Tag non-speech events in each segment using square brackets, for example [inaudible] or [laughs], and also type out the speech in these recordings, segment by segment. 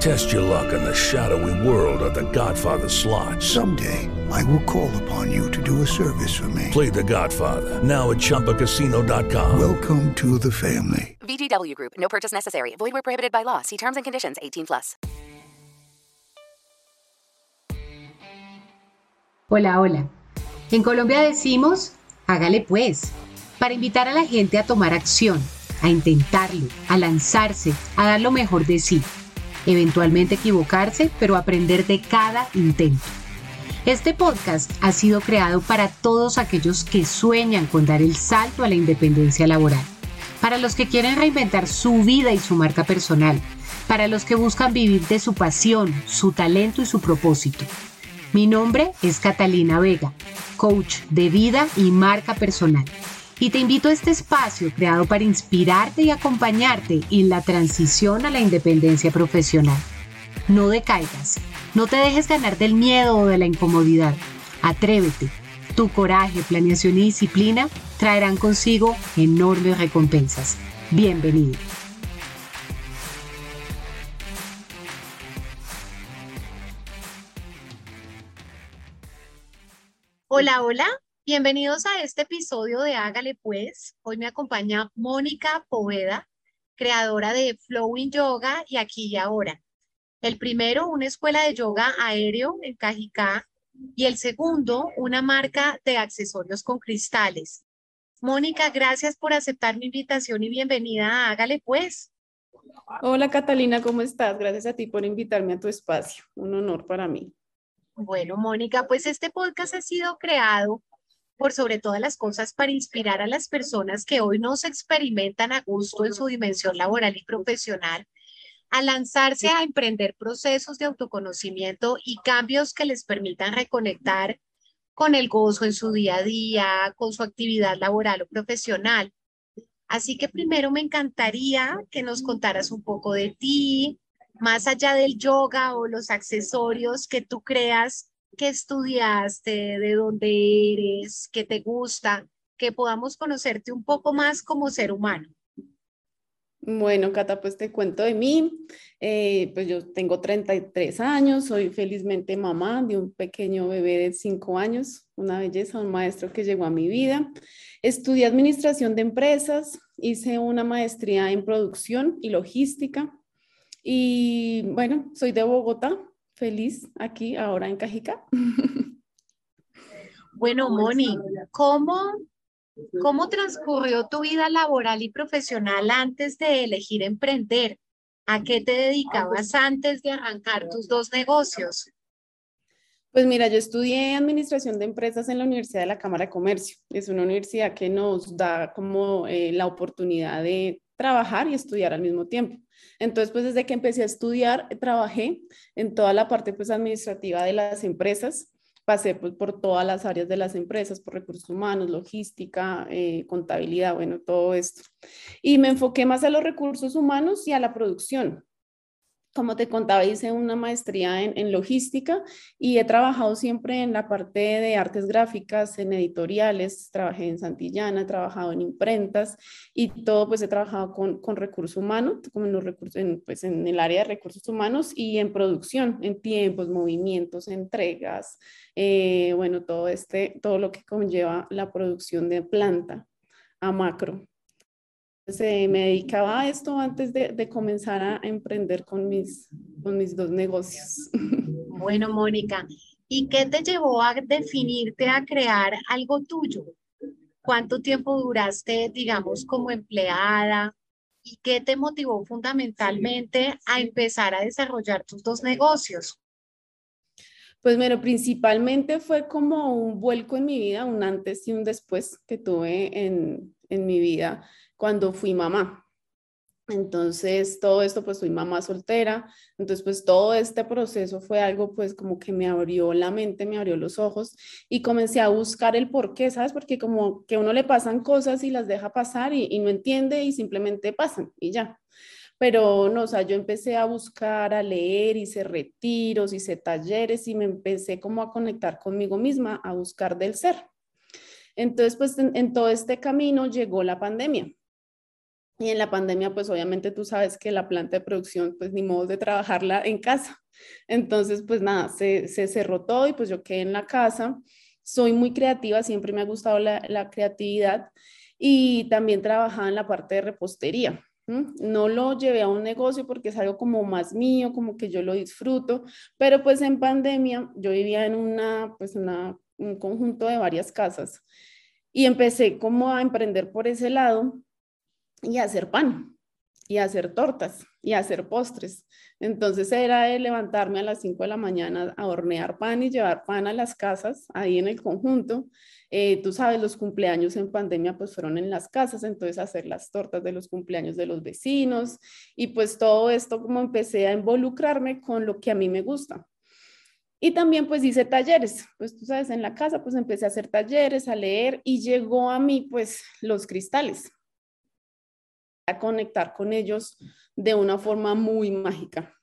Test your luck in the shadowy world of The Godfather slot. Someday, I will call upon you to do a service for me. Play The Godfather now at ChumbaCasino.com. Welcome to the family. VGW Group. No purchase necessary. Void where prohibited by law. See terms and conditions. 18 plus. Hola, hola. En Colombia decimos, hágale pues, para invitar a la gente a tomar acción, a intentarlo, a lanzarse, a dar lo mejor de sí. Eventualmente equivocarse, pero aprender de cada intento. Este podcast ha sido creado para todos aquellos que sueñan con dar el salto a la independencia laboral, para los que quieren reinventar su vida y su marca personal, para los que buscan vivir de su pasión, su talento y su propósito. Mi nombre es Catalina Vega, coach de vida y marca personal. Y te invito a este espacio creado para inspirarte y acompañarte en la transición a la independencia profesional. No decaigas, no te dejes ganar del miedo o de la incomodidad. Atrévete. Tu coraje, planeación y disciplina traerán consigo enormes recompensas. Bienvenido. Hola, hola. Bienvenidos a este episodio de Hágale Pues. Hoy me acompaña Mónica Poveda, creadora de Flowing Yoga y Aquí y Ahora. El primero, una escuela de yoga aéreo en Cajicá y el segundo, una marca de accesorios con cristales. Mónica, gracias por aceptar mi invitación y bienvenida a Hágale Pues. Hola Catalina, ¿cómo estás? Gracias a ti por invitarme a tu espacio. Un honor para mí. Bueno, Mónica, pues este podcast ha sido creado por sobre todas las cosas para inspirar a las personas que hoy no se experimentan a gusto en su dimensión laboral y profesional a lanzarse a emprender procesos de autoconocimiento y cambios que les permitan reconectar con el gozo en su día a día, con su actividad laboral o profesional. Así que primero me encantaría que nos contaras un poco de ti, más allá del yoga o los accesorios que tú creas que estudiaste, de dónde eres, que te gusta, que podamos conocerte un poco más como ser humano. Bueno, Cata, pues te cuento de mí. Eh, pues yo tengo 33 años, soy felizmente mamá de un pequeño bebé de 5 años, una belleza, un maestro que llegó a mi vida. Estudié administración de empresas, hice una maestría en producción y logística. Y bueno, soy de Bogotá, feliz aquí ahora en Cajica. [laughs] Bueno, Moni, ¿cómo, ¿cómo transcurrió tu vida laboral y profesional antes de elegir emprender? ¿A qué te dedicabas antes de arrancar tus dos negocios? Pues mira, yo estudié administración de empresas en la Universidad de la Cámara de Comercio. Es una universidad que nos da como eh, la oportunidad de trabajar y estudiar al mismo tiempo. Entonces, pues desde que empecé a estudiar, trabajé en toda la parte pues administrativa de las empresas. Pasé pues, por todas las áreas de las empresas, por recursos humanos, logística, eh, contabilidad, bueno, todo esto. Y me enfoqué más a los recursos humanos y a la producción. Como te contaba, hice una maestría en, logística y he trabajado siempre en la parte de artes gráficas, en editoriales, trabajé en Santillana, he trabajado en imprentas y todo, pues he trabajado con, con recursos humanos, como en, los recursos, en, pues en el área de recursos humanos y en producción, en tiempos, movimientos, entregas, eh, bueno, todo, este, todo lo que conlleva la producción de planta a macro se me dedicaba a esto antes de, comenzar a emprender con mis, con mis dos negocios. [laughs] Bueno, Mónica, ¿y qué te llevó a definirte a crear algo tuyo? ¿Cuánto tiempo duraste, digamos, como empleada? ¿Y qué te motivó fundamentalmente a empezar a desarrollar tus dos negocios? Pues bueno, principalmente fue como un vuelco en mi vida, un antes y un después que tuve en, en mi vida cuando fui mamá. Entonces, todo esto, pues fui mamá soltera. Entonces, pues todo este proceso fue algo, pues como que me abrió la mente, me abrió los ojos y comencé a buscar el por qué, ¿sabes? Porque como que uno le pasan cosas y las deja pasar y, y no entiende y simplemente pasan y ya. Pero no, o sea, yo empecé a buscar, a leer, hice retiros, hice talleres y me empecé como a conectar conmigo misma, a buscar del ser. Entonces, pues en todo este camino llegó la pandemia y en la pandemia, pues obviamente tú sabes que la planta de producción, pues ni modo de trabajarla en casa. Entonces, pues nada, se, se cerró todo y pues yo quedé en la casa. Soy muy creativa, siempre me ha gustado la, la creatividad y también trabajaba en la parte de repostería. No lo llevé a un negocio porque es algo como más mío, como que yo lo disfruto, pero pues en pandemia yo vivía en una, pues una, un conjunto de varias casas y empecé como a emprender por ese lado y hacer pan y hacer tortas y hacer postres. Entonces era de levantarme a las 5 de la mañana a hornear pan y llevar pan a las casas ahí en el conjunto. Eh, tú sabes, los cumpleaños en pandemia pues fueron en las casas, entonces hacer las tortas de los cumpleaños de los vecinos y pues todo esto como empecé a involucrarme con lo que a mí me gusta. Y también pues hice talleres, pues tú sabes, en la casa pues empecé a hacer talleres, a leer y llegó a mí pues los cristales conectar con ellos de una forma muy mágica.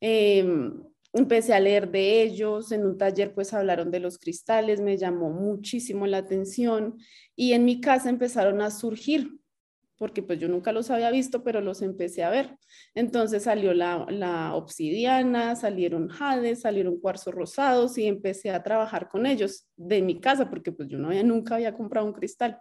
Em, empecé a leer de ellos, en un taller pues hablaron de los cristales, me llamó muchísimo la atención y en mi casa empezaron a surgir, porque pues yo nunca los había visto, pero los empecé a ver. Entonces salió la, obsidiana, salieron jades, salieron cuarzos rosados y empecé a trabajar con ellos de mi casa, porque pues yo no había, nunca había comprado un cristal.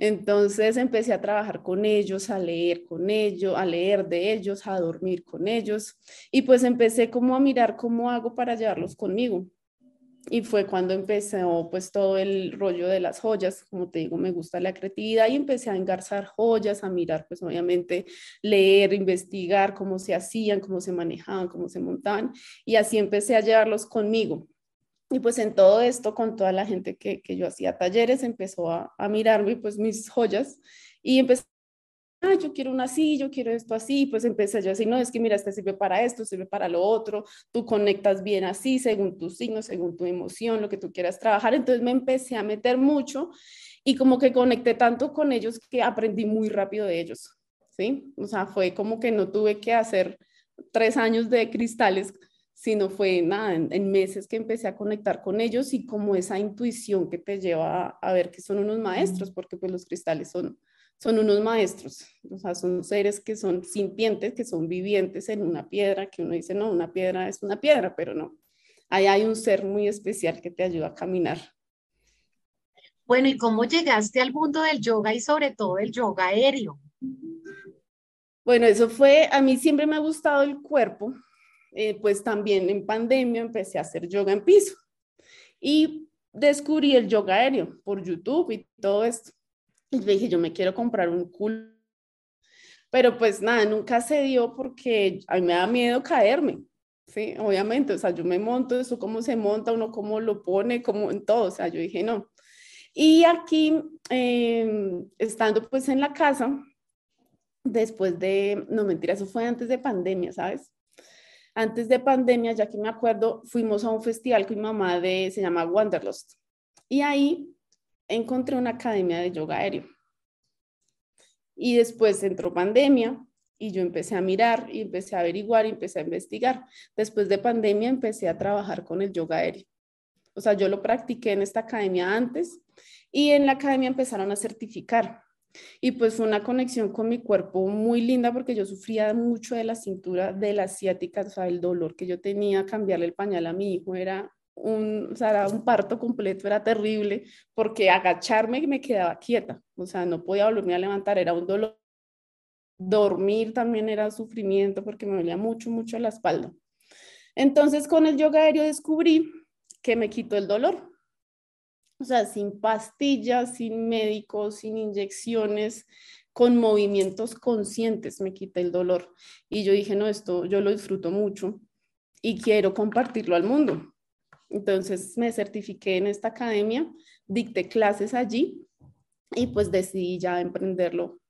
Entonces empecé a trabajar con ellos, a leer con ellos, a leer de ellos, a dormir con ellos y pues empecé como a mirar cómo hago para llevarlos conmigo. Y fue cuando empezó pues todo el rollo de las joyas, como te digo, me gusta la creatividad y empecé a engarzar joyas, a mirar pues obviamente leer, investigar cómo se hacían, cómo se manejaban, cómo se montaban y así empecé a llevarlos conmigo. Y pues en todo esto, con toda la gente que, que yo hacía talleres, empezó a, a, mirarme pues mis joyas y empecé, ah, yo quiero una así, yo quiero esto así, pues empecé yo así, no, es que mira, este sirve para esto, sirve para lo otro, tú conectas bien así, según tus signos, según tu emoción, lo que tú quieras trabajar. Entonces me empecé a meter mucho y como que conecté tanto con ellos que aprendí muy rápido de ellos, ¿sí? O sea, fue como que no tuve que hacer tres años de cristales sino fue nada, en, meses que empecé a conectar con ellos y como esa intuición que te lleva a, ver que son unos maestros, porque pues los cristales son, son unos maestros, o sea, son seres que son sintientes, que son vivientes en una piedra, que uno dice, no, una piedra es una piedra, pero no, ahí hay un ser muy especial que te ayuda a caminar. Bueno, ¿y cómo llegaste al mundo del yoga y sobre todo el yoga aéreo? Bueno, eso fue, a mí siempre me ha gustado el cuerpo, eh, pues también en pandemia empecé a hacer yoga en piso y descubrí el yoga aéreo por YouTube y todo esto. Y dije, yo me quiero comprar un cool. Pero pues nada, nunca se dio porque a mí me da miedo caerme. Sí, obviamente, o sea, yo me monto, eso cómo se monta, uno cómo lo pone, como en todo, o sea, yo dije no. Y aquí, em, estando pues en la casa, después de, no mentira, eso fue antes de pandemia, ¿sabes? Antes de pandemia, ya que me acuerdo, fuimos a un festival con mi mamá de, se llama Wanderlust. Y ahí encontré una academia de yoga aéreo. Y después entró pandemia y yo empecé a mirar y empecé a averiguar y empecé a investigar. Después de pandemia empecé a trabajar con el yoga aéreo. O sea, yo lo practiqué en esta academia antes y en la academia empezaron a certificar. Y pues una conexión con mi cuerpo muy linda porque yo sufría mucho de la cintura de la asiática, o sea, el dolor que yo tenía, cambiarle el pañal a mi hijo era un, o sea, era un parto completo, era terrible porque agacharme me quedaba quieta, o sea, no podía volverme a levantar, era un dolor. Dormir también era sufrimiento porque me dolía mucho, mucho la espalda. Entonces con el yoga aéreo descubrí que me quitó el dolor, o sea, sin pastillas, sin médicos, sin inyecciones, con movimientos conscientes me quita el dolor. Y yo dije, no, esto yo lo disfruto mucho y quiero compartirlo al mundo. Entonces me certifiqué en esta academia, dicté clases allí y pues decidí ya emprenderlo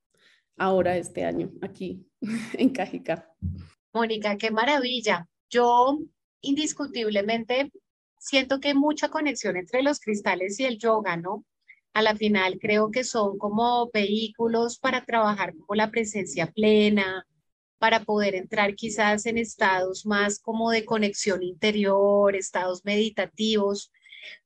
ahora este año aquí [laughs] en Cajica. Mónica, qué maravilla. Yo indiscutiblemente siento que hay mucha conexión entre los cristales y el yoga, ¿no? A la final creo que son como vehículos para trabajar como la presencia plena, para poder entrar quizás en estados más como de conexión interior, estados meditativos.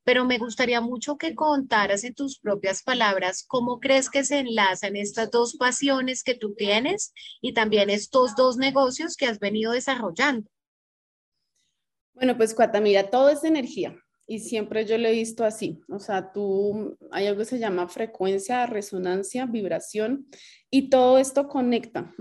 Pero me gustaría mucho que contaras en tus propias palabras cómo crees que se enlazan estas dos pasiones que tú tienes y también estos dos negocios que has venido desarrollando. Bueno, pues Cuata, mira, todo es energía y siempre yo lo he visto así. O sea, tú, hay algo que se llama frecuencia, resonancia, vibración y todo esto conecta.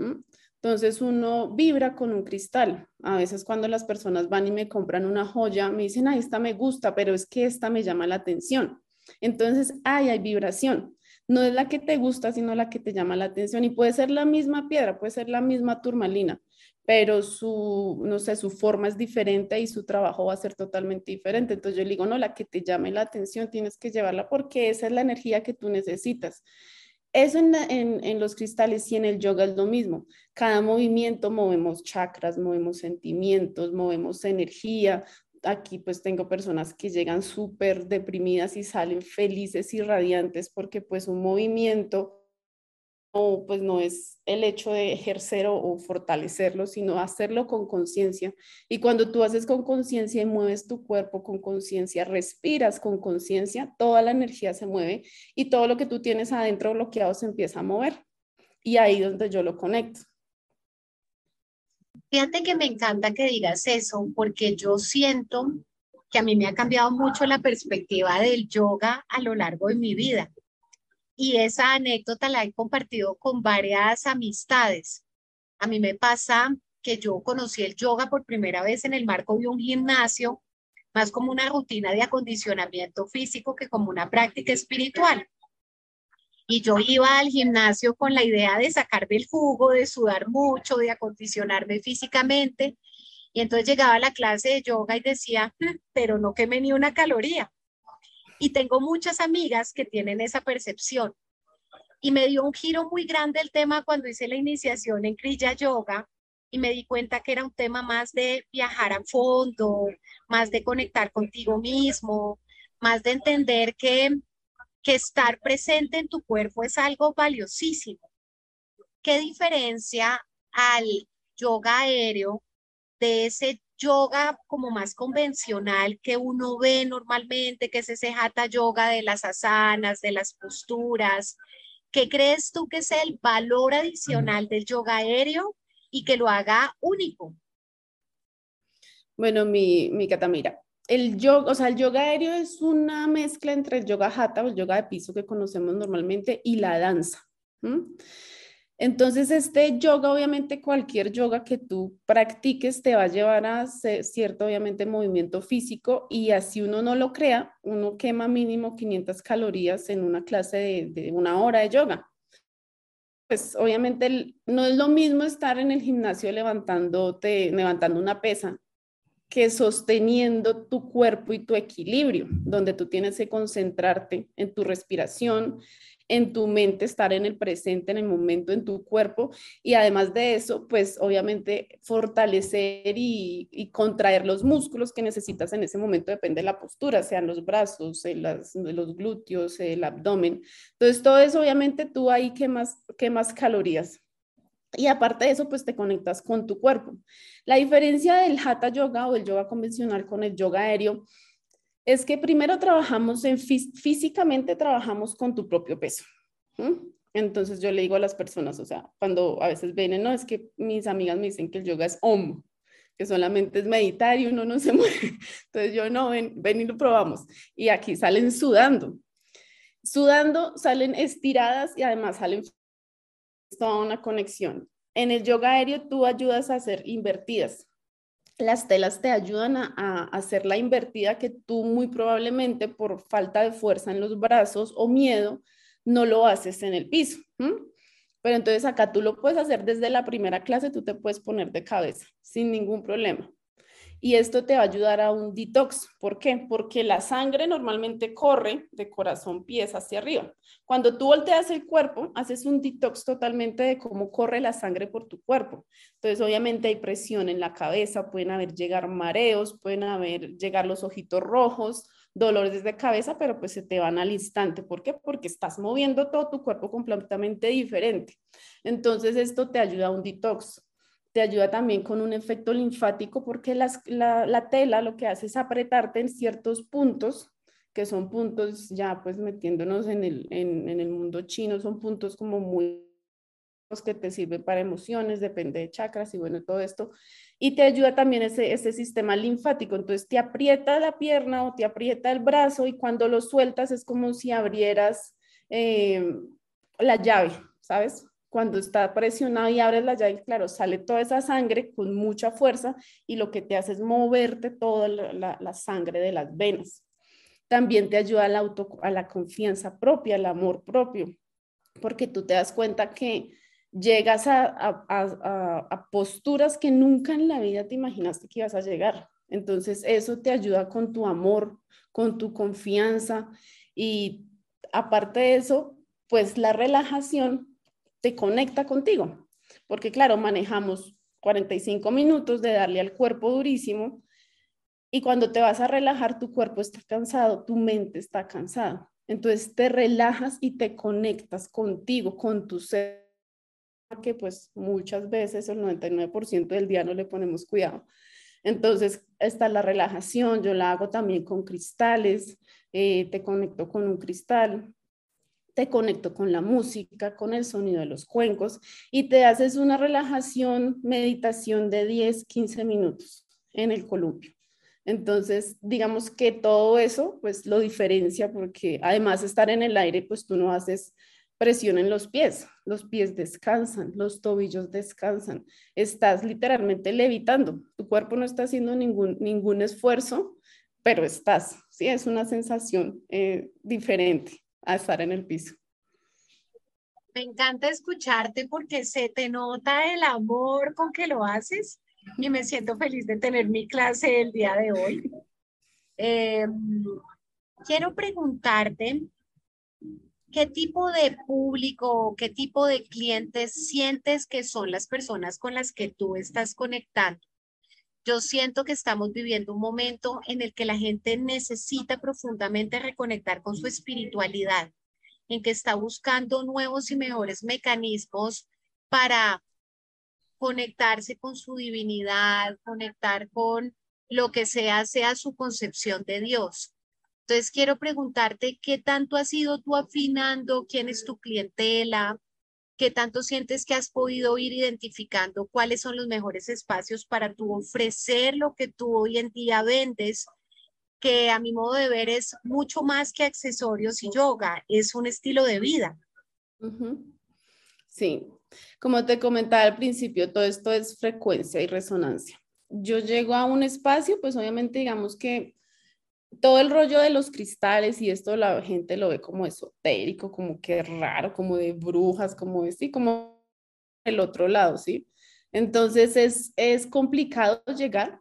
Entonces uno vibra con un cristal. A veces cuando las personas van y me compran una joya, me dicen, ay, esta me gusta, pero es que esta me llama la atención. Entonces, ay, hay vibración. No es la que te gusta, sino la que te llama la atención. Y puede ser la misma piedra, puede ser la misma turmalina, pero su, no sé, su forma es diferente y su trabajo va a ser totalmente diferente. Entonces yo digo, no, la que te llame la atención tienes que llevarla porque esa es la energía que tú necesitas. Eso en, en, en, los cristales y en el yoga es lo mismo. Cada movimiento movemos chakras, movemos sentimientos, movemos energía. Aquí pues tengo personas que llegan súper deprimidas y salen felices y radiantes porque pues un movimiento pues no es el hecho de ejercer o, fortalecerlo, sino hacerlo con conciencia. Y cuando tú haces con conciencia y mueves tu cuerpo con conciencia, respiras con conciencia, toda la energía se mueve y todo lo que tú tienes adentro bloqueado se empieza a mover. Y ahí es donde yo lo conecto. Fíjate que me encanta que digas eso, porque yo siento que a mí me ha cambiado mucho la perspectiva del yoga a lo largo de mi vida y esa anécdota la he compartido con varias amistades. A mí me pasa que yo conocí el yoga por primera vez en el marco de un gimnasio, más como una rutina de acondicionamiento físico que como una práctica espiritual. Y yo iba al gimnasio con la idea de sacarme el jugo, de sudar mucho, de acondicionarme físicamente. Y entonces llegaba a la clase de yoga y decía, mm, pero no quemé ni una caloría. Y tengo muchas amigas que tienen esa percepción. Y me dio un giro muy grande el tema cuando hice la iniciación en Kriya Yoga y me di cuenta que era un tema más de viajar a fondo, más de conectar contigo mismo, más de entender que, que estar presente en tu cuerpo es algo valiosísimo. ¿Qué diferencia al yoga aéreo de ese yoga como más convencional que uno ve normalmente, que es ese hatha yoga de las asanas, de las posturas. ¿Qué crees tú que es el valor adicional del yoga aéreo y que lo haga único? Bueno, mi, mi Catamira, el yoga, o sea, el yoga aéreo es una mezcla entre el yoga hatha o el yoga de piso que conocemos normalmente y la danza. Entonces, este yoga, obviamente, cualquier yoga que tú practiques te va a llevar a cierto, obviamente, movimiento físico y así uno no lo crea, uno quema mínimo 500 calorías en una clase de, de una hora de yoga. Pues obviamente no es lo mismo estar en el gimnasio levantándote, levantando una pesa que sosteniendo tu cuerpo y tu equilibrio, donde tú tienes que concentrarte en tu respiración, en tu mente, estar en el presente, en el momento, en tu cuerpo y además de eso, pues obviamente fortalecer y, contraer los músculos que necesitas en ese momento, depende de la postura, sean los brazos, los glúteos, el abdomen. Entonces, todo eso obviamente tú ahí quemas, quemas calorías. Y aparte de eso, pues te conectas con tu cuerpo. La diferencia del hatha yoga o el yoga convencional con el yoga aéreo es que primero trabajamos en físicamente trabajamos con tu propio peso. Entonces yo le digo a las personas, o sea, cuando a veces ven, no, es que mis amigas me dicen que el yoga es om, que solamente es meditar y uno no se [laughs] mueve. Entonces yo no, ven, ven y lo probamos. Y aquí salen sudando. Sudando salen estiradas y además salen toda una conexión. En el yoga aéreo tú ayudas a hacer invertidas. Las telas te ayudan a, hacer la invertida que tú muy probablemente por falta de fuerza en los brazos o miedo no lo haces en el piso. Pero entonces acá tú lo puedes hacer desde la primera clase, tú te puedes poner de cabeza sin ningún problema y esto te va a ayudar a un detox. ¿Por qué? Porque la sangre normalmente corre de corazón pies hacia arriba. Cuando tú volteas el cuerpo, haces un detox totalmente de cómo corre la sangre por tu cuerpo. Entonces, obviamente hay presión en la cabeza, pueden haber llegar mareos, pueden haber llegar los ojitos rojos, dolores de cabeza, pero pues se te van al instante. ¿Por qué? Porque estás moviendo todo tu cuerpo completamente diferente. Entonces, esto te ayuda a un detox te ayuda también con un efecto linfático porque la, tela lo que hace es apretarte en ciertos puntos, que son puntos ya pues metiéndonos en el, en, el mundo chino, son puntos como muy que te sirven para emociones, depende de chakras y bueno, todo esto. Y te ayuda también ese, ese sistema linfático. Entonces te aprieta la pierna o te aprieta el brazo y cuando lo sueltas es como si abrieras eh, la llave, ¿sabes? Cuando está presionado y abres la llave, claro, sale toda esa sangre con mucha fuerza y lo que te hace es moverte toda la, sangre de las venas. También te ayuda a la, auto, a la confianza propia, al amor propio, porque tú te das cuenta que llegas a, a, posturas que nunca en la vida te imaginaste que ibas a llegar. Entonces, eso te ayuda con tu amor, con tu confianza y aparte de eso, pues la relajación te conecta contigo. Porque claro, manejamos 45 minutos de darle al cuerpo durísimo y cuando te vas a relajar, tu cuerpo está cansado, tu mente está cansada. Entonces te relajas y te conectas contigo, con tu ser, que pues muchas veces el 99% del día no le ponemos cuidado. Entonces está la relajación, yo la hago también con cristales, eh, te conecto con un cristal, te conecto con la música, con el sonido de los cuencos y te haces una relajación, meditación de 10, 15 minutos en el columpio. Entonces, digamos que todo eso, pues lo diferencia porque además de estar en el aire, pues tú no haces presión en los pies, los pies descansan, los tobillos descansan, estás literalmente levitando, tu cuerpo no está haciendo ningún, ningún esfuerzo, pero estás, sí, es una sensación eh, diferente a estar en el piso. Me encanta escucharte porque se te nota el amor con que lo haces y me siento feliz de tener mi clase el día de hoy. Em, quiero preguntarte qué tipo de público, qué tipo de clientes sientes que son las personas con las que tú estás conectando. Yo siento que estamos viviendo un momento en el que la gente necesita profundamente reconectar con su espiritualidad, en que está buscando nuevos y mejores mecanismos para conectarse con su divinidad, conectar con lo que sea, sea su concepción de Dios. Entonces quiero preguntarte qué tanto has ido tú afinando, quién es tu clientela, ¿Qué tanto sientes que has podido ir identificando cuáles son los mejores espacios para tú ofrecer lo que tú hoy en día vendes? Que a mi modo de ver es mucho más que accesorios y yoga, es un estilo de vida. Sí, como te comentaba al principio, todo esto es frecuencia y resonancia. Yo llego a un espacio, pues obviamente digamos que todo el rollo de los cristales y esto la gente lo ve como esotérico, como que raro, como de brujas, como de como el otro lado, ¿sí? Entonces es, es complicado llegar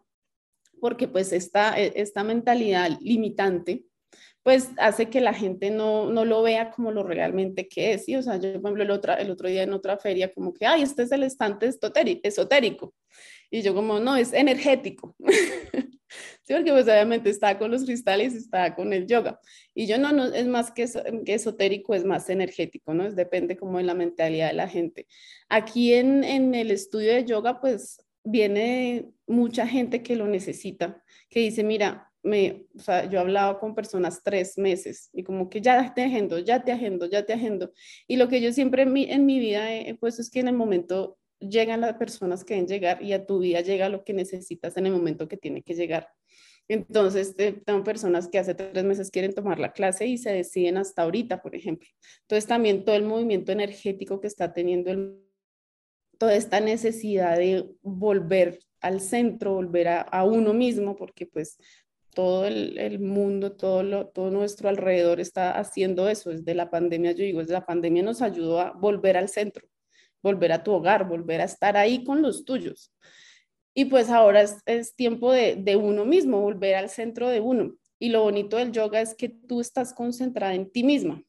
porque pues esta, e, esta mentalidad limitante pues hace que la gente no, no lo vea como lo realmente que es, ¿sí? O sea, yo, por ejemplo, el otro, el otro día en otra feria como que, ay, este es el estante esotérico. Y yo como, no, es energético. [laughs] Sí, porque pues obviamente está con los cristales, está con el yoga. Y yo no, no es más que, esotérico, es más energético, ¿no? Es, depende como de la mentalidad de la gente. Aquí en, en el estudio de yoga, pues viene mucha gente que lo necesita, que dice, mira, me, o sea, yo he hablado con personas tres meses y como que ya te agendo, ya te agendo, ya te agendo. Y lo que yo siempre en mi, en mi vida he puesto es que en el momento llegan las personas que deben llegar y a tu vida llega lo que necesitas en el momento que tiene que llegar. Entonces, tengo personas que hace tres meses quieren tomar la clase y se deciden hasta ahorita, por ejemplo. Entonces, también todo el movimiento energético que está teniendo el, toda esta necesidad de volver al centro, volver a, a uno mismo, porque pues todo el, mundo, todo, lo, todo nuestro alrededor está haciendo eso. Desde la pandemia, yo digo, desde la pandemia nos ayudó a volver al centro, volver a tu hogar, volver a estar ahí con los tuyos. Y pues ahora es, es tiempo de, de, uno mismo, volver al centro de uno. Y lo bonito del yoga es que tú estás concentrada en ti misma.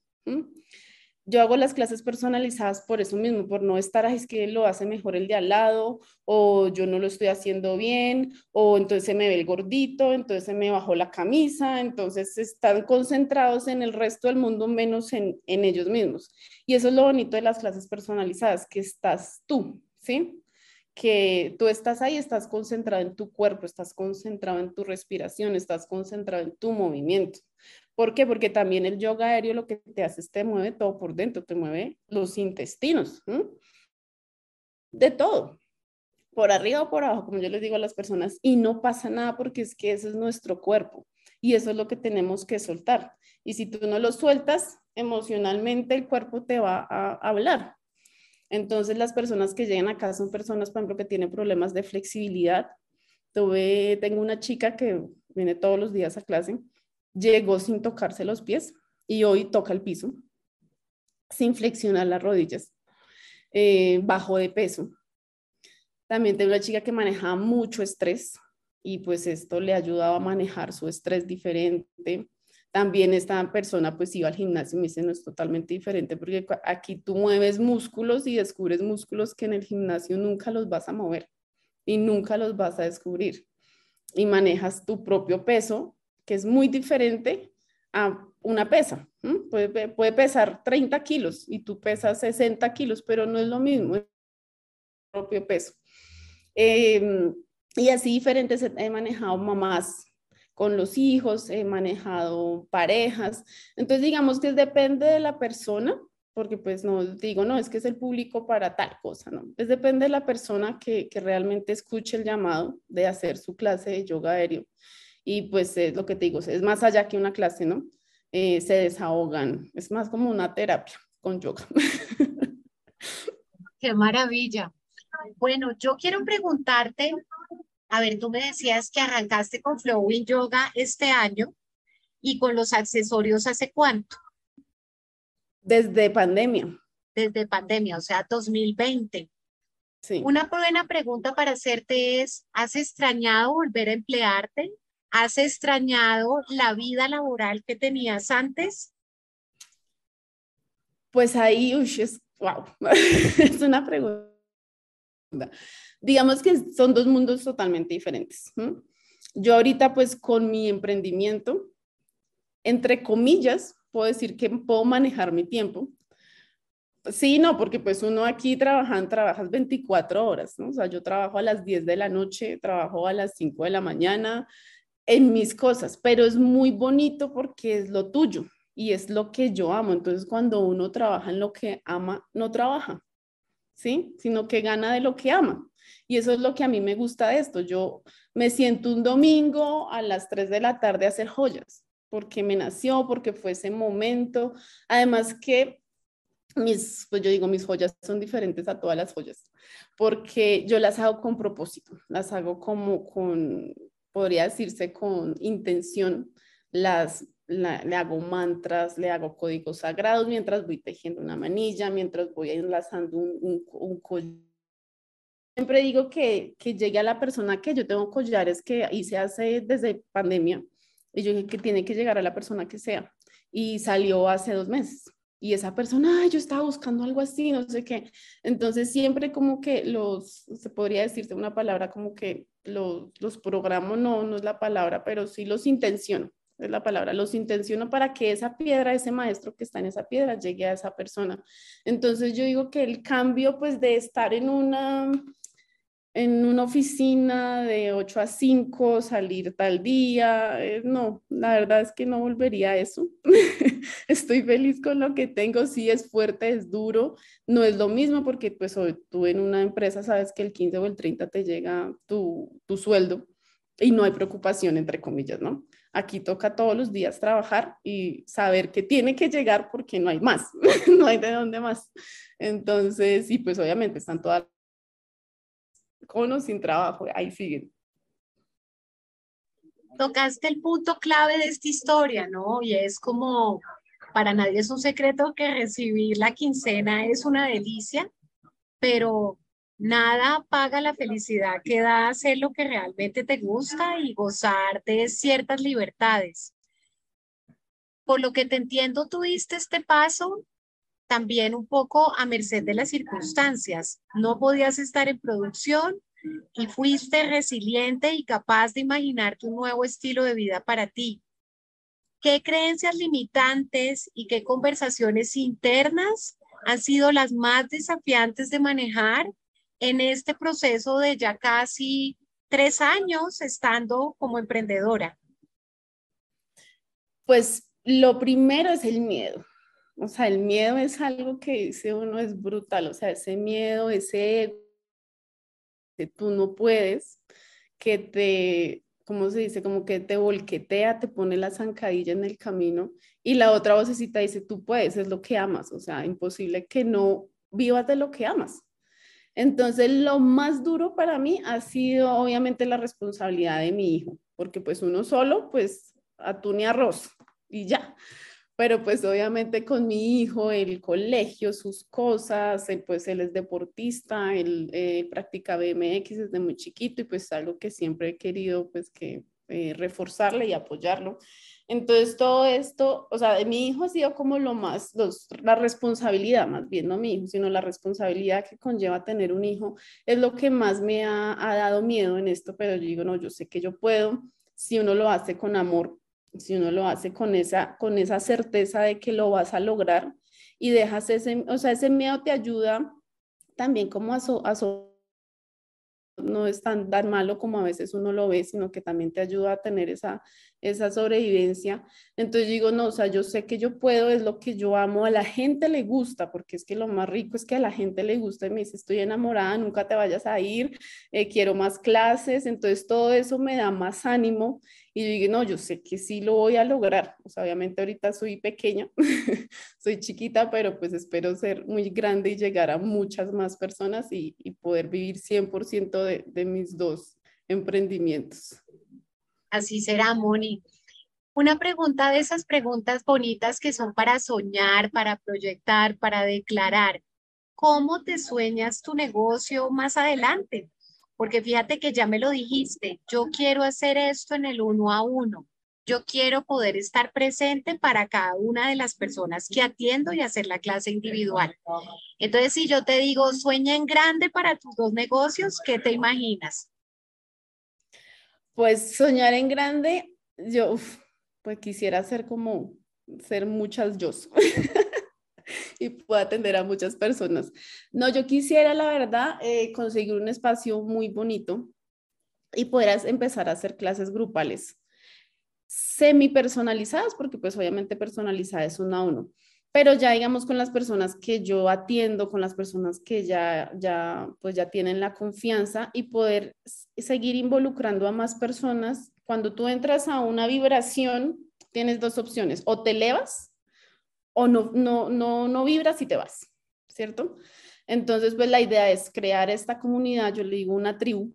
Yo hago las clases personalizadas por eso mismo, por no estar, es que lo hace mejor el de al lado, o yo no lo estoy haciendo bien, o entonces se me ve el gordito, entonces se me bajó la camisa, entonces están concentrados en el resto del mundo menos en, en ellos mismos. Y eso es lo bonito de las clases personalizadas, que estás tú, ¿sí? que tú estás ahí, estás concentrado en tu cuerpo, estás concentrado en tu respiración, estás concentrado en tu movimiento. ¿Por qué? Porque también el yoga aéreo lo que te hace es te mueve todo por dentro, te mueve los intestinos, de todo, por arriba o por abajo, como yo les digo a las personas, y no pasa nada porque es que ese es nuestro cuerpo y eso es lo que tenemos que soltar. Y si tú no lo sueltas, emocionalmente el cuerpo te va a hablar. Entonces las personas que llegan acá son personas, por ejemplo, que tienen problemas de flexibilidad. Tuve, tengo una chica que viene todos los días a clase llegó sin tocarse los pies y hoy toca el piso, sin flexionar las rodillas, eh, bajo de peso. También tengo una chica que manejaba mucho estrés y pues esto le ayudaba a manejar su estrés diferente. También esta persona pues iba al gimnasio y me dice, no es totalmente diferente porque aquí tú mueves músculos y descubres músculos que en el gimnasio nunca los vas a mover y nunca los vas a descubrir. Y manejas tu propio peso que es muy diferente a una pesa. Puede, puede, pesar 30 kilos y tú pesas 60 kilos, pero no es lo mismo, es el propio peso. Em, y así diferentes he manejado mamás con los hijos, he manejado parejas. Entonces, digamos que depende de la persona, porque pues no digo, no, es que es el público para tal cosa, no. Es depende de la persona que, que realmente escuche el llamado de hacer su clase de yoga aéreo y pues es lo que te digo, es más allá que una clase, ¿no? Eh, se desahogan, es más como una terapia con yoga. [laughs] Qué maravilla. Bueno, yo quiero preguntarte, a ver, tú me decías que arrancaste con Flowing Yoga este año y con los accesorios hace cuánto? Desde pandemia. Desde pandemia, o sea, 2020. Sí. Una buena pregunta para hacerte es, ¿has extrañado volver a emplearte? ¿Has extrañado la vida laboral que tenías antes? Pues ahí, uy, es, wow, [laughs] es una pregunta. Digamos que son dos mundos totalmente diferentes. Yo ahorita pues con mi emprendimiento, entre comillas, puedo decir que puedo manejar mi tiempo. Sí, no, porque pues uno aquí trabajan, trabajas 24 horas, ¿no? O sea, yo trabajo a las 10 de la noche, trabajo a las 5 de la mañana, en mis cosas, pero es muy bonito porque es lo tuyo y es lo que yo amo. Entonces, cuando uno trabaja en lo que ama, no trabaja, ¿sí? Sino que gana de lo que ama. Y eso es lo que a mí me gusta de esto. Yo me siento un domingo a las 3 de la tarde a hacer joyas, porque me nació, porque fue ese momento. Además que mis, pues yo digo, mis joyas son diferentes a todas las joyas, porque yo las hago con propósito, las hago como con, podría decirse con intención, las, le hago mantras, le hago códigos sagrados mientras voy tejiendo una manilla, mientras voy enlazando un, un, collar. Siempre digo que, que llegue a la persona que yo tengo collares que hice hace desde pandemia y yo dije que tiene que llegar a la persona que sea y salió hace dos meses y esa persona, ay, yo estaba buscando algo así, no sé qué. Entonces siempre como que los, se podría decirte una palabra como que los, los programo, no, no es la palabra, pero sí los intenciono, es la palabra, los intenciono para que esa piedra, ese maestro que está en esa piedra, llegue a esa persona. Entonces yo digo que el cambio pues de estar en una en una oficina de 8 a 5, salir tal día. Eh, no, la verdad es que no volvería a eso. [laughs] Estoy feliz con lo que tengo. Sí, es fuerte, es duro. No es lo mismo porque pues tú en una empresa sabes que el 15 o el 30 te llega tu, tu sueldo y no hay preocupación, entre comillas, ¿no? Aquí toca todos los días trabajar y saber que tiene que llegar porque no hay más, [laughs] no hay de dónde más. Entonces, y pues obviamente están todas con o sin trabajo, ahí siguen. Tocaste el punto clave de esta historia, ¿no? Y es como, para nadie es un secreto que recibir la quincena es una delicia, pero nada paga la felicidad que da hacer lo que realmente te gusta y gozar de ciertas libertades. Por lo que te entiendo, tuviste este paso también un poco a merced de las circunstancias. No podías estar en producción y fuiste resiliente y capaz de imaginar tu nuevo estilo de vida para ti. ¿Qué creencias limitantes y qué conversaciones internas han sido las más desafiantes de manejar en este proceso de ya casi tres años estando como emprendedora? Pues lo primero es el miedo. O sea, el miedo es algo que dice uno es brutal, o sea, ese miedo, ese que tú no puedes, que te, ¿cómo se dice? Como que te volquetea, te pone la zancadilla en el camino y la otra vocecita dice, tú puedes, es lo que amas, o sea, imposible que no vivas de lo que amas. Entonces, lo más duro para mí ha sido obviamente la responsabilidad de mi hijo, porque pues uno solo, pues atún y arroz y ya pero pues obviamente con mi hijo, el colegio, sus cosas, pues él es deportista, él eh, practica BMX desde muy chiquito y pues algo que siempre he querido pues que eh, reforzarle y apoyarlo. Entonces todo esto, o sea, de mi hijo ha sido como lo más, los, la responsabilidad, más bien no mi hijo, sino la responsabilidad que conlleva tener un hijo, es lo que más me ha, ha dado miedo en esto, pero yo digo, no, yo sé que yo puedo, si uno lo hace con amor, si uno lo hace con esa, con esa certeza de que lo vas a lograr y dejas ese, o sea, ese miedo te ayuda también como a, a no es tan, tan malo como a veces uno lo ve, sino que también te ayuda a tener esa, esa sobrevivencia. Entonces digo, no, o sea, yo sé que yo puedo, es lo que yo amo, a la gente le gusta, porque es que lo más rico es que a la gente le gusta y me dice, estoy enamorada, nunca te vayas a ir, eh, quiero más clases, entonces todo eso me da más ánimo y yo digo, no, yo sé que sí lo voy a lograr. Obviamente ahorita soy pequeña, [laughs] soy chiquita, pero pues espero ser muy grande y llegar a muchas más personas y, y poder vivir 100% de, de mis dos emprendimientos. Así será, Moni. Una pregunta de esas preguntas bonitas que son para soñar, para proyectar, para declarar. ¿Cómo te sueñas tu negocio más adelante? Porque fíjate que ya me lo dijiste, yo quiero hacer esto en el uno a uno. Yo quiero poder estar presente para cada una de las personas que atiendo y hacer la clase individual. Entonces, si yo te digo, sueña en grande para tus dos negocios, ¿qué te imaginas? Pues soñar en grande, yo pues quisiera ser como, ser muchas yo. [laughs] y puedo atender a muchas personas. No, yo quisiera, la verdad, eh, conseguir un espacio muy bonito y poder empezar a hacer clases grupales semi personalizadas, porque pues obviamente personalizadas uno a uno, pero ya digamos con las personas que yo atiendo, con las personas que ya, ya, pues ya tienen la confianza y poder seguir involucrando a más personas. Cuando tú entras a una vibración, tienes dos opciones, o te elevas o no, no, no, no vibras y te vas, ¿cierto? Entonces, pues la idea es crear esta comunidad, yo le digo una tribu,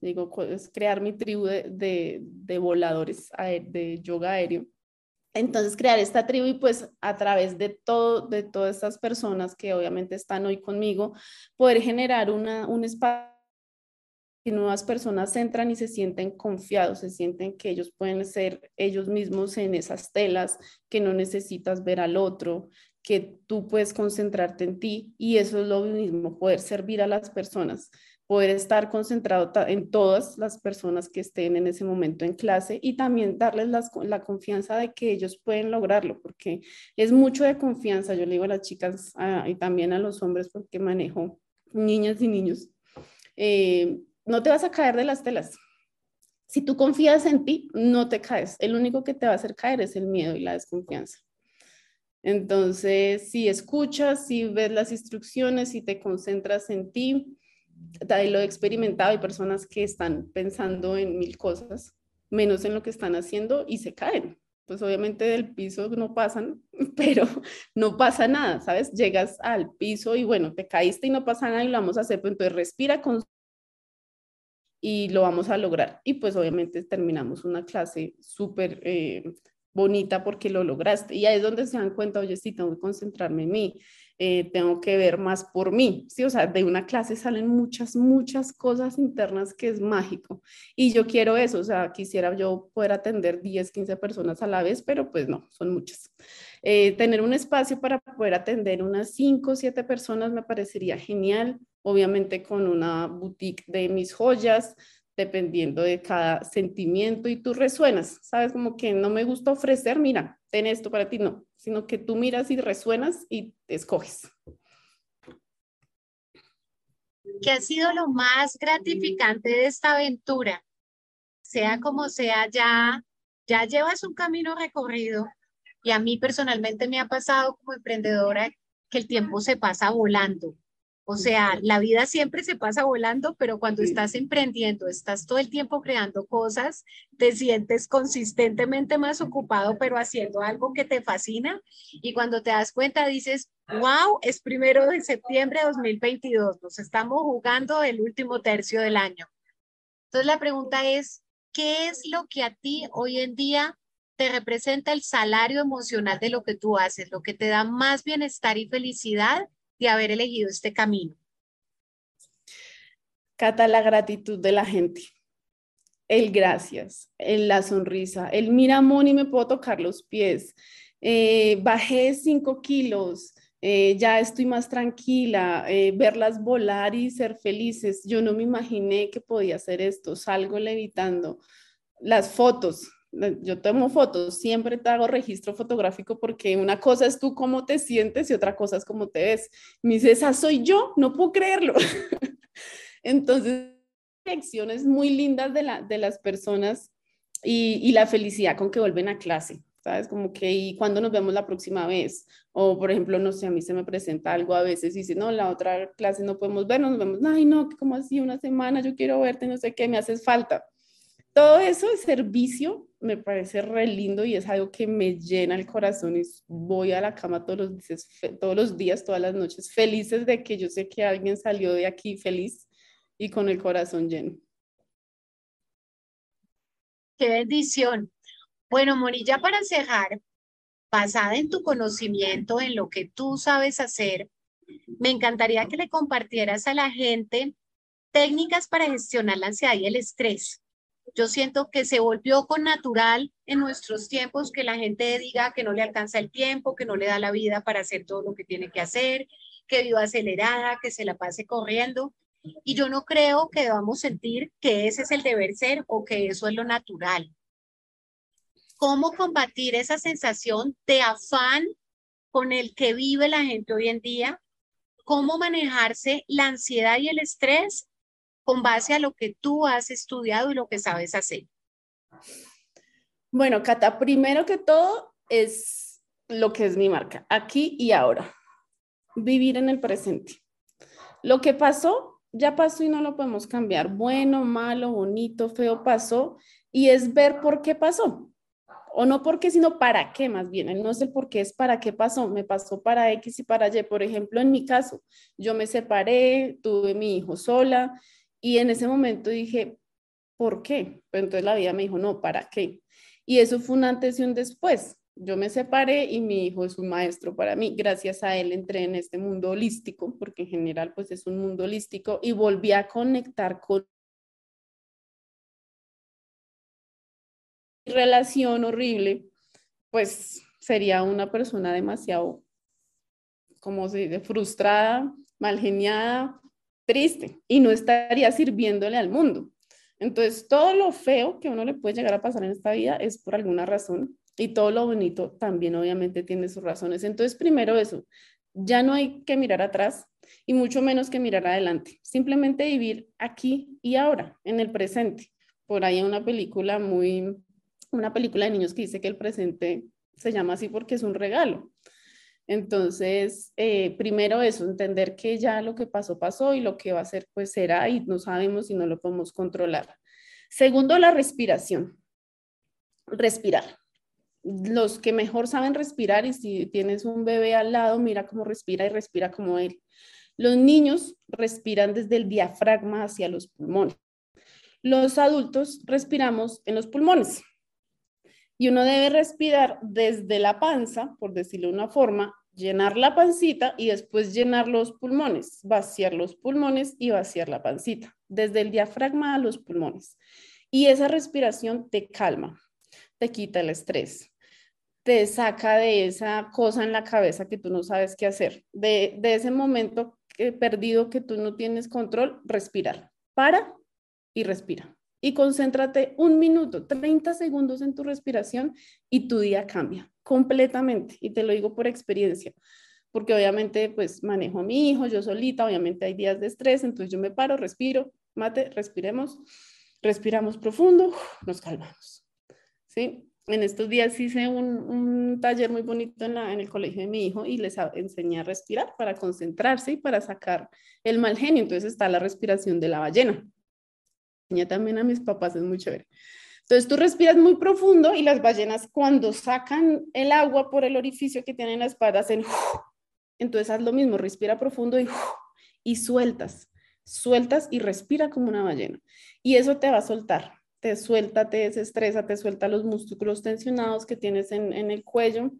digo, es crear mi tribu de, de, voladores de yoga aéreo. Entonces, crear esta tribu y pues a través de, todo, de todas estas personas que obviamente están hoy conmigo, poder generar una, un espacio que nuevas personas entran y se sienten confiados, se sienten que ellos pueden ser ellos mismos en esas telas, que no necesitas ver al otro, que tú puedes concentrarte en ti y eso es lo mismo, poder servir a las personas, poder estar concentrado en todas las personas que estén en ese momento en clase y también darles la confianza de que ellos pueden lograrlo, porque es mucho de confianza. Yo le digo a las chicas y también a los hombres, porque manejo niñas y niños, eh, no te vas a caer de las telas. Si tú confías en ti, no te caes. El único que te va a hacer caer es el miedo y la desconfianza. Entonces, si escuchas, si ves las instrucciones, si te concentras en ti, lo he experimentado, hay personas que están pensando en mil cosas, menos en lo que están haciendo y se caen. Pues obviamente del piso no pasan, [laughs] pero no pasa nada, ¿sabes? Llegas al piso y bueno, te caíste y no pasa nada y lo vamos a hacer, pues entonces respira con y lo vamos a lograr. Y pues obviamente terminamos una clase súper eh, bonita porque lo lograste. Y ahí es donde se dan cuenta, oye, sí, tengo que concentrarme en mí, eh, tengo que ver más por mí, ¿sí? O sea, de una clase salen muchas, muchas cosas internas que es mágico. Y yo quiero eso, o sea, quisiera yo poder atender 10, 15 personas a la vez, pero pues no, son muchas. Eh, tener un espacio para poder atender unas 5 o 7 personas me parecería genial, obviamente con una boutique de mis joyas, dependiendo de cada sentimiento y tú resuenas, ¿sabes? Como que no me gusta ofrecer, mira, ten esto para ti, no, sino que tú miras y resuenas y escoges. ¿Qué ha sido lo más gratificante de esta aventura? Sea como sea, ya, ya llevas un camino recorrido y a mí personalmente me ha pasado como emprendedora que el tiempo se pasa volando. O sea, la vida siempre se pasa volando, pero cuando estás emprendiendo, estás todo el tiempo creando cosas, te sientes consistentemente más ocupado, pero haciendo algo que te fascina. Y cuando te das cuenta, dices, wow, es primero de septiembre de 2022, nos estamos jugando el último tercio del año. Entonces la pregunta es, ¿qué es lo que a ti hoy en día te representa el salario emocional de lo que tú haces, lo que te da más bienestar y felicidad? De haber elegido este camino? Cata, la gratitud de la gente, el gracias, el, la sonrisa, el mira, Moni, me puedo tocar los pies, eh, bajé cinco kilos, eh, ya estoy más tranquila, eh, verlas volar y ser felices. Yo no me imaginé que podía hacer esto, salgo levitando. Las fotos, yo tomo fotos, siempre te hago registro fotográfico porque una cosa es tú cómo te sientes y otra cosa es cómo te ves. Me dice, esa soy yo, no puedo creerlo. [laughs] Entonces, lecciones muy lindas de, la, de las personas y, y, la felicidad con que vuelven a clase, ¿sabes? Como que, ¿y cuándo nos vemos la próxima vez? O, por ejemplo, no sé, a mí se me presenta algo a veces y dice, no, la otra clase no podemos vernos, nos vemos, ay, no, como así, una semana, yo quiero verte, no sé qué, me haces falta todo eso de servicio me parece re lindo y es algo que me llena el corazón y voy a la cama todos los días, todos los días, todas las noches, felices de que yo sé que alguien salió de aquí feliz y con el corazón lleno. Qué bendición. Bueno, Monilla, para cerrar, basada en tu conocimiento, en lo que tú sabes hacer, me encantaría que le compartieras a la gente técnicas para gestionar la ansiedad y el estrés yo siento que se volvió con natural en nuestros tiempos que la gente diga que no le alcanza el tiempo, que no le da la vida para hacer todo lo que tiene que hacer, que viva acelerada, que se la pase corriendo. Y yo no creo que debamos sentir que ese es el deber ser o que eso es lo natural. ¿Cómo combatir esa sensación de afán con el que vive la gente hoy en día? ¿Cómo manejarse la ansiedad y el estrés con base a lo que tú has estudiado y lo que sabes hacer? Bueno, Cata, primero que todo es lo que es mi marca, aquí y ahora. Vivir en el presente. Lo que pasó, ya pasó y no lo podemos cambiar. Bueno, malo, bonito, feo, pasó. Y es ver por qué pasó. O no por qué, sino para qué más bien. No es el por qué, es para qué pasó. Me pasó para X y para Y. Por ejemplo, en mi caso, yo me separé, tuve mi hijo sola, y en ese momento dije, ¿por qué? Pero entonces la vida me dijo, no, ¿para qué? Y eso fue un antes y un después. Yo me separé y mi hijo es un maestro para mí. Gracias a él entré en este mundo holístico, porque en general pues es un mundo holístico, y volví a conectar con mi relación horrible, pues sería una persona demasiado como se dice, frustrada, mal geniada, triste y no estaría sirviéndole al mundo. Entonces, todo lo feo que uno le puede llegar a pasar en esta vida es por alguna razón y todo lo bonito también obviamente tiene sus razones. Entonces, primero eso, ya no hay que mirar atrás y mucho menos que mirar adelante. Simplemente vivir aquí y ahora, en el presente. Por ahí hay una película muy, una película de niños que dice que el presente se llama así porque es un regalo. Entonces, eh, primero eso, entender que ya lo que pasó, pasó y lo que va a ser, pues será y no sabemos si no lo podemos controlar. Segundo, la respiración. Respirar. Los que mejor saben respirar y si tienes un bebé al lado, mira cómo respira y respira como él. Los niños respiran desde el diafragma hacia los pulmones. Los adultos respiramos en los pulmones. Y uno debe respirar desde la panza, por decirlo de una forma, llenar la pancita y después llenar los pulmones, vaciar los pulmones y vaciar la pancita, desde el diafragma a los pulmones. Y esa respiración te calma, te quita el estrés, te saca de esa cosa en la cabeza que tú no sabes qué hacer, de, de ese momento perdido que tú no tienes control, respirar. Para y respira y concéntrate un minuto, 30 segundos en tu respiración y tu día cambia completamente. Y te lo digo por experiencia, porque obviamente pues manejo a mi hijo, yo solita, obviamente hay días de estrés, entonces yo me paro, respiro, mate, respiremos, respiramos profundo, nos calmamos. ¿Sí? En estos días hice un, taller muy bonito en, en el colegio de mi hijo y les enseñé a respirar para concentrarse y para sacar el mal genio. Entonces está la respiración de la ballena también a mis papás, es muy chévere. Entonces tú respiras muy profundo y las ballenas cuando sacan el agua por el orificio que tienen en la espalda hacen, entonces haz lo mismo, respira profundo y, y sueltas, sueltas y respira como una ballena. Y eso te va a soltar, te suelta, te desestresa, te suelta los músculos tensionados que tienes en, en el cuello.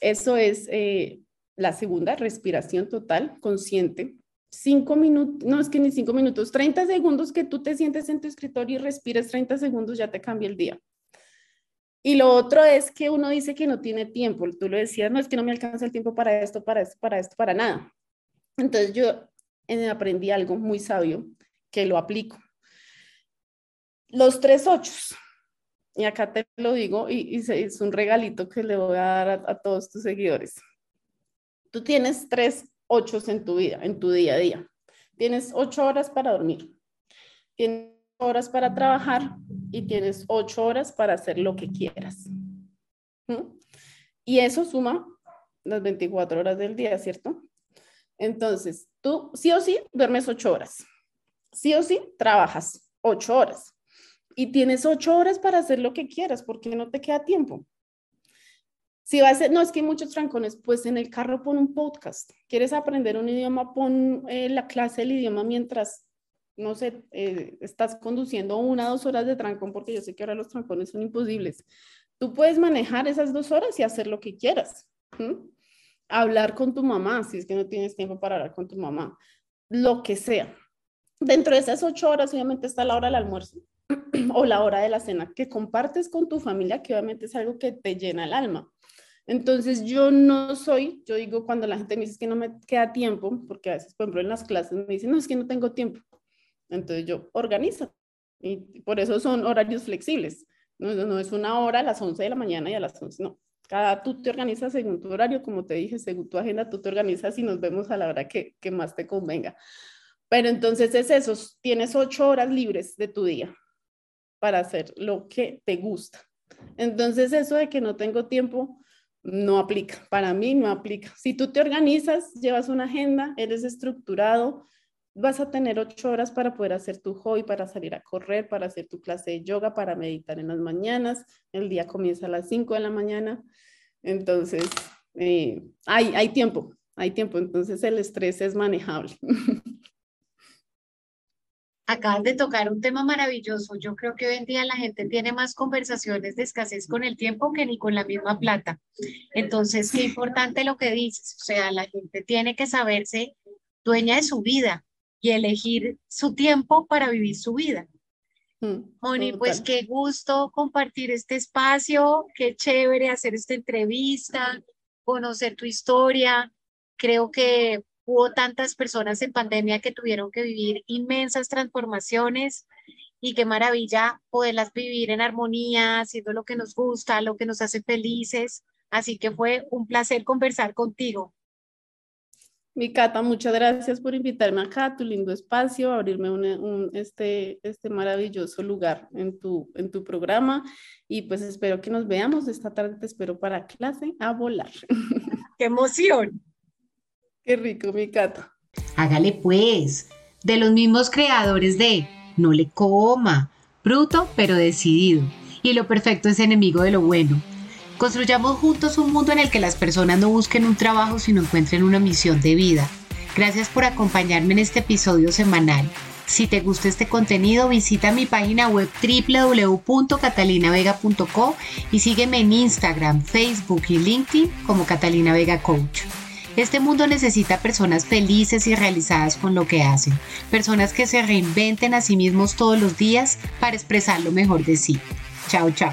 Eso es eh, la segunda, respiración total, consciente cinco minutos, no es que ni cinco minutos, 30 segundos que tú te sientes en tu escritorio y respires 30 segundos, ya te cambia el día. Y lo otro es que uno dice que no tiene tiempo. Tú lo decías, no es que no me alcanza el tiempo para esto, para esto, para esto, para nada. Entonces yo eh, aprendí algo muy sabio que lo aplico. Los tres ochos. Y acá te lo digo y, es un regalito que le voy a dar a, a todos tus seguidores. Tú tienes tres ocho en tu vida, en tu día a día. Tienes ocho horas para dormir, tienes horas para trabajar y tienes ocho horas para hacer lo que quieras. ¿Mm? Y eso suma las 24 horas del día, ¿cierto? Entonces, tú sí o sí duermes ocho horas. Sí o sí trabajas ocho horas. Y tienes ocho horas para hacer lo que quieras porque no te queda tiempo. Si vas a, no, es que hay muchos trancones, pues en el carro pon un podcast. ¿Quieres aprender un idioma? Pon eh, la clase del idioma mientras, no sé, eh, estás conduciendo una o dos horas de trancón, porque yo sé que ahora los trancones son imposibles. Tú puedes manejar esas dos horas y hacer lo que quieras. Hablar con tu mamá, si es que no tienes tiempo para hablar con tu mamá. Lo que sea. Dentro de esas ocho horas, obviamente, está la hora del almuerzo [clears throat] o la hora de la cena que compartes con tu familia, que obviamente es algo que te llena el alma. Entonces yo no soy, yo digo cuando la gente me dice que no me queda tiempo, porque a veces, por ejemplo, en las clases me dicen, no, es que no tengo tiempo. Entonces yo organizo. Y por eso son horarios flexibles. No, no es una hora a las 11 de la mañana y a las 11, no. Cada tú te organizas según tu horario, como te dije, según tu agenda, tú te organizas y nos vemos a la hora que, que más te convenga. Pero entonces es eso, tienes ocho horas libres de tu día para hacer lo que te gusta. Entonces eso de que no tengo tiempo, no aplica, para mí no aplica. Si tú te organizas, llevas una agenda, eres estructurado, vas a tener ocho horas para poder hacer tu hobby, para salir a correr, para hacer tu clase de yoga, para meditar en las mañanas. El día comienza a las cinco de la mañana. Entonces, eh, hay, hay tiempo, hay tiempo. Entonces, el estrés es manejable. [laughs] Acabas de tocar un tema maravilloso. Yo creo que hoy en día la gente tiene más conversaciones de escasez con el tiempo que ni con la misma plata. Entonces, qué importante lo que dices. O sea, la gente tiene que saberse dueña de su vida y elegir su tiempo para vivir su vida. Mm, Moni, pues qué gusto compartir este espacio, qué chévere hacer esta entrevista, conocer tu historia. Creo que hubo tantas personas en pandemia que tuvieron que vivir inmensas transformaciones y qué maravilla poderlas vivir en armonía, haciendo lo que nos gusta, lo que nos hace felices. Así que fue un placer conversar contigo. Mi Cata, muchas gracias por invitarme acá a tu lindo espacio, abrirme un, este, este maravilloso lugar en tu, en tu programa y pues espero que nos veamos. Esta tarde te espero para clase a volar. ¡Qué emoción! Qué rico, mi Cata. Hágale pues, de los mismos creadores de No le coma, bruto pero decidido. Y lo perfecto es enemigo de lo bueno Construyamos juntos un mundo en el que las personas no busquen un trabajo, sino encuentren una misión de vida. Gracias por acompañarme en este episodio semanal. Si te gusta este contenido, visita mi página web www.catalinavega.co y sígueme en Instagram, Facebook y LinkedIn como Catalina Vega Coach. Este mundo necesita personas felices y realizadas con lo que hacen, personas que se reinventen a sí mismos todos los días para expresar lo mejor de sí. Chao, chao.